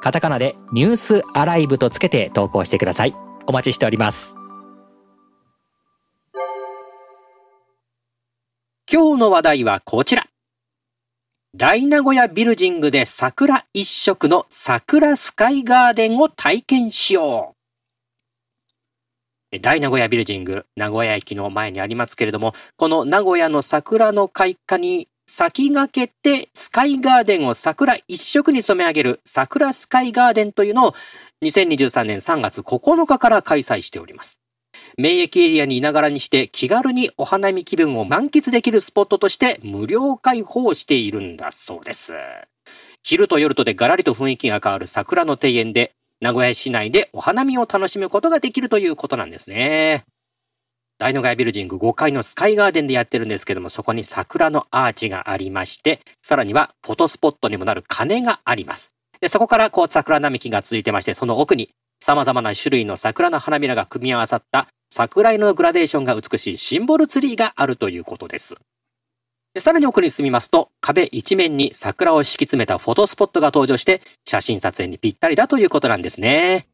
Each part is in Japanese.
カタカナでニュースアライブとつけて投稿してください。お待ちしております。今日の話題はこちら。大名古屋ビルジングで桜一色の桜スカイガーデンを体験しよう。大名古屋ビルジング、名古屋駅の前にありますけれども、この名古屋の桜の開花に先駆けてスカイガーデンを桜一色に染め上げる桜スカイガーデンというのを2023年3月9日から開催しております。免疫エリアにいながらにして気軽にお花見気分を満喫できるスポットとして無料開放しているんだそうです。昼と夜とでガラリと雰囲気が変わる桜の庭園で名古屋市内でお花見を楽しむことができるということなんですね。大野ヶ谷ビルジング5階のスカイガーデンでやってるんですけども、そこに桜のアーチがありまして、さらにはフォトスポットにもなる鐘があります。で、そこからこう桜並木が続いてまして、その奥に様々な種類の桜の花びらが組み合わさった桜色のグラデーションが美しいシンボルツリーがあるということです。でさらに奥に進みますと、壁一面に桜を敷き詰めたフォトスポットが登場して、写真撮影にぴったりだということなんですね。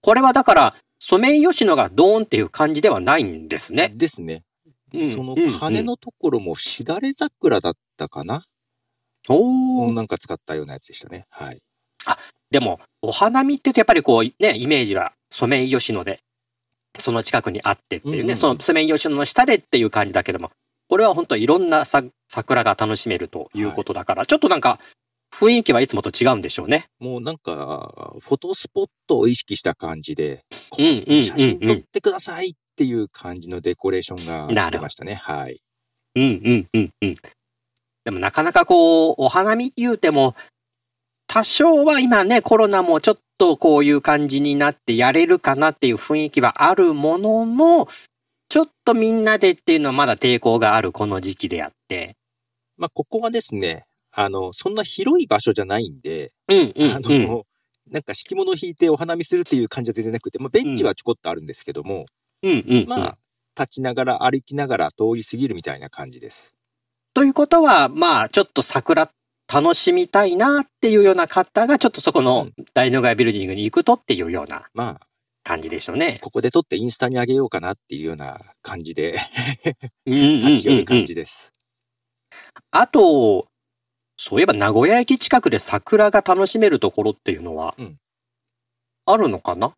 これはだから、ソメイヨシノがドーンっていう感じではないんですね。ですね。うん、その羽のところもしだれ桜だったかな、おお。なんか使ったようなやつでしたね。はい。あ、でも、お花見って言うとやっぱりこうね、イメージはソメイヨシノで、その近くにあってっていうね、うんうん、そのソメイヨシノの下でっていう感じだけども、これは本当いろんな桜が楽しめるということだから、はい、ちょっとなんか雰囲気はいつもと違うんでしょうね。もうなんか、フォトスポットを意識した感じで、う写真撮ってくださいっていう感じのデコレーションがしてましたね。はい。うんうんうんうん。でもなかなかこう、お花見言うても、多少は今ね、コロナもちょっとこういう感じになってやれるかなっていう雰囲気はあるものの、ちょっとみんなでっていうのはまだ抵抗があるこの時期であって。まあ、ここはですね、あの、そんな広い場所じゃないんで、うんうん、あの、なんか敷物を引いてお花見するっていう感じは全然なくて、まあ、ベンチはちょこっとあるんですけども、うんうん、まあ、立ちながら歩きながら通り過ぎるみたいな感じです。ということは、まあ、ちょっと桜楽しみたいなっていうような方が、ちょっとそこの大野街ビルディングに行くとっていうような、まあ、感じでしょうね。ここで撮ってインスタにあげようかなっていうような感じで立ち寄る感じです。あと、そういえば名古屋駅近くで桜が楽しめるところっていうのは、あるのかな、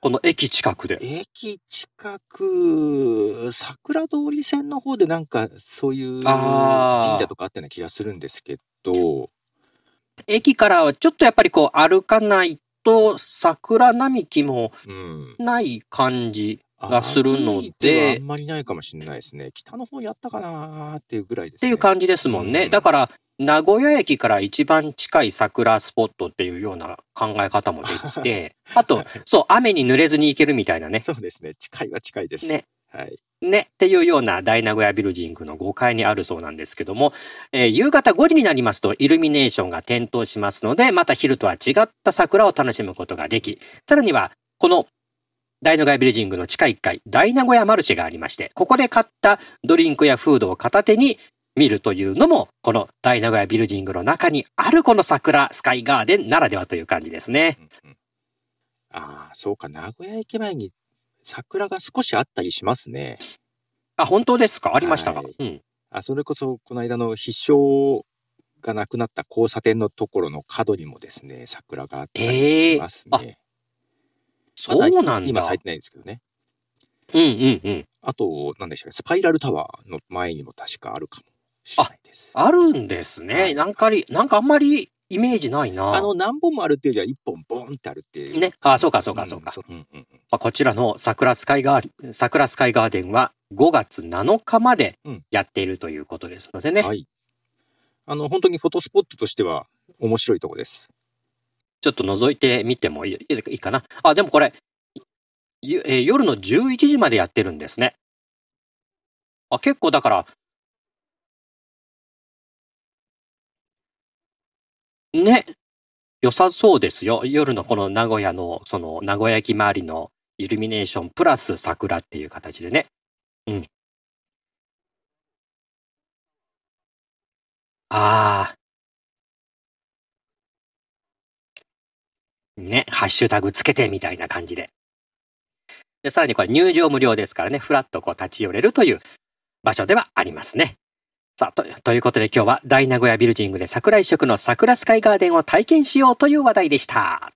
この駅近くで。駅近く、桜通り線の方でなんかそういう神社とかあったような気がするんですけど。駅からはちょっとやっぱりこう歩かないと桜並木もない感じがするので。あんまりないかもしれないですね。北の方にあったかなっていうぐらいです、ね、っていう感じですもんね。うん、だから名古屋駅から一番近い桜スポットっていうような考え方もできて、あと、そう、雨に濡れずに行けるみたいなね。そうですね。近いは近いです。ね。はい。ね、っていうような大名古屋ビルジングの5階にあるそうなんですけども、えー、夕方5時になりますとイルミネーションが点灯しますので、また昼とは違った桜を楽しむことができ、さらには、この大名古屋ビルジングの地下1階、大名古屋マルシェがありまして、ここで買ったドリンクやフードを片手に見るというのも、この大名古屋ビルジングの中にあるこの桜スカイガーデンならではという感じですね。うんうん、ああ、そうか、名古屋駅前に桜が少しあったりしますね。あ、本当ですか？ありましたか、はい、うん。あ、それこそ、この間の必勝がなくなった交差点のところの角にもですね、桜があったりしますね。えー、そうなんだ。今咲いてないですけどね。うんうんうん。あと、何でしたっけ、スパイラルタワーの前にも確かあるかも。しれないです。あるんですね。はい、なんかり、なんかあんまりイメージないな。あの、何本もあるっていうよりは一本ボンってあるっていう。ね。あ、そうかそうかそうか。うんうんうん、まあ、こちらの桜スカイガー、桜スカイガーデンは5月7日までやっているということですのでね。うん、はい。あの、本当にフォトスポットとしては面白いとこです。ちょっと覗いてみてもいいかな。あ、でもこれ、えー、夜の11時までやってるんですね。あ、結構だから、ね、良さそうですよ。夜のこの名古屋の、その名古屋駅周りのイルミネーションプラス桜っていう形でね。うん。ああ。ね、ハッシュタグつけてみたいな感じで。で、さらにこれ入場無料ですからね、ふらっとこう立ち寄れるという場所ではありますね。さあと、ということで今日は大名古屋ビルジングで桜井食の桜スカイガーデンを体験しようという話題でした。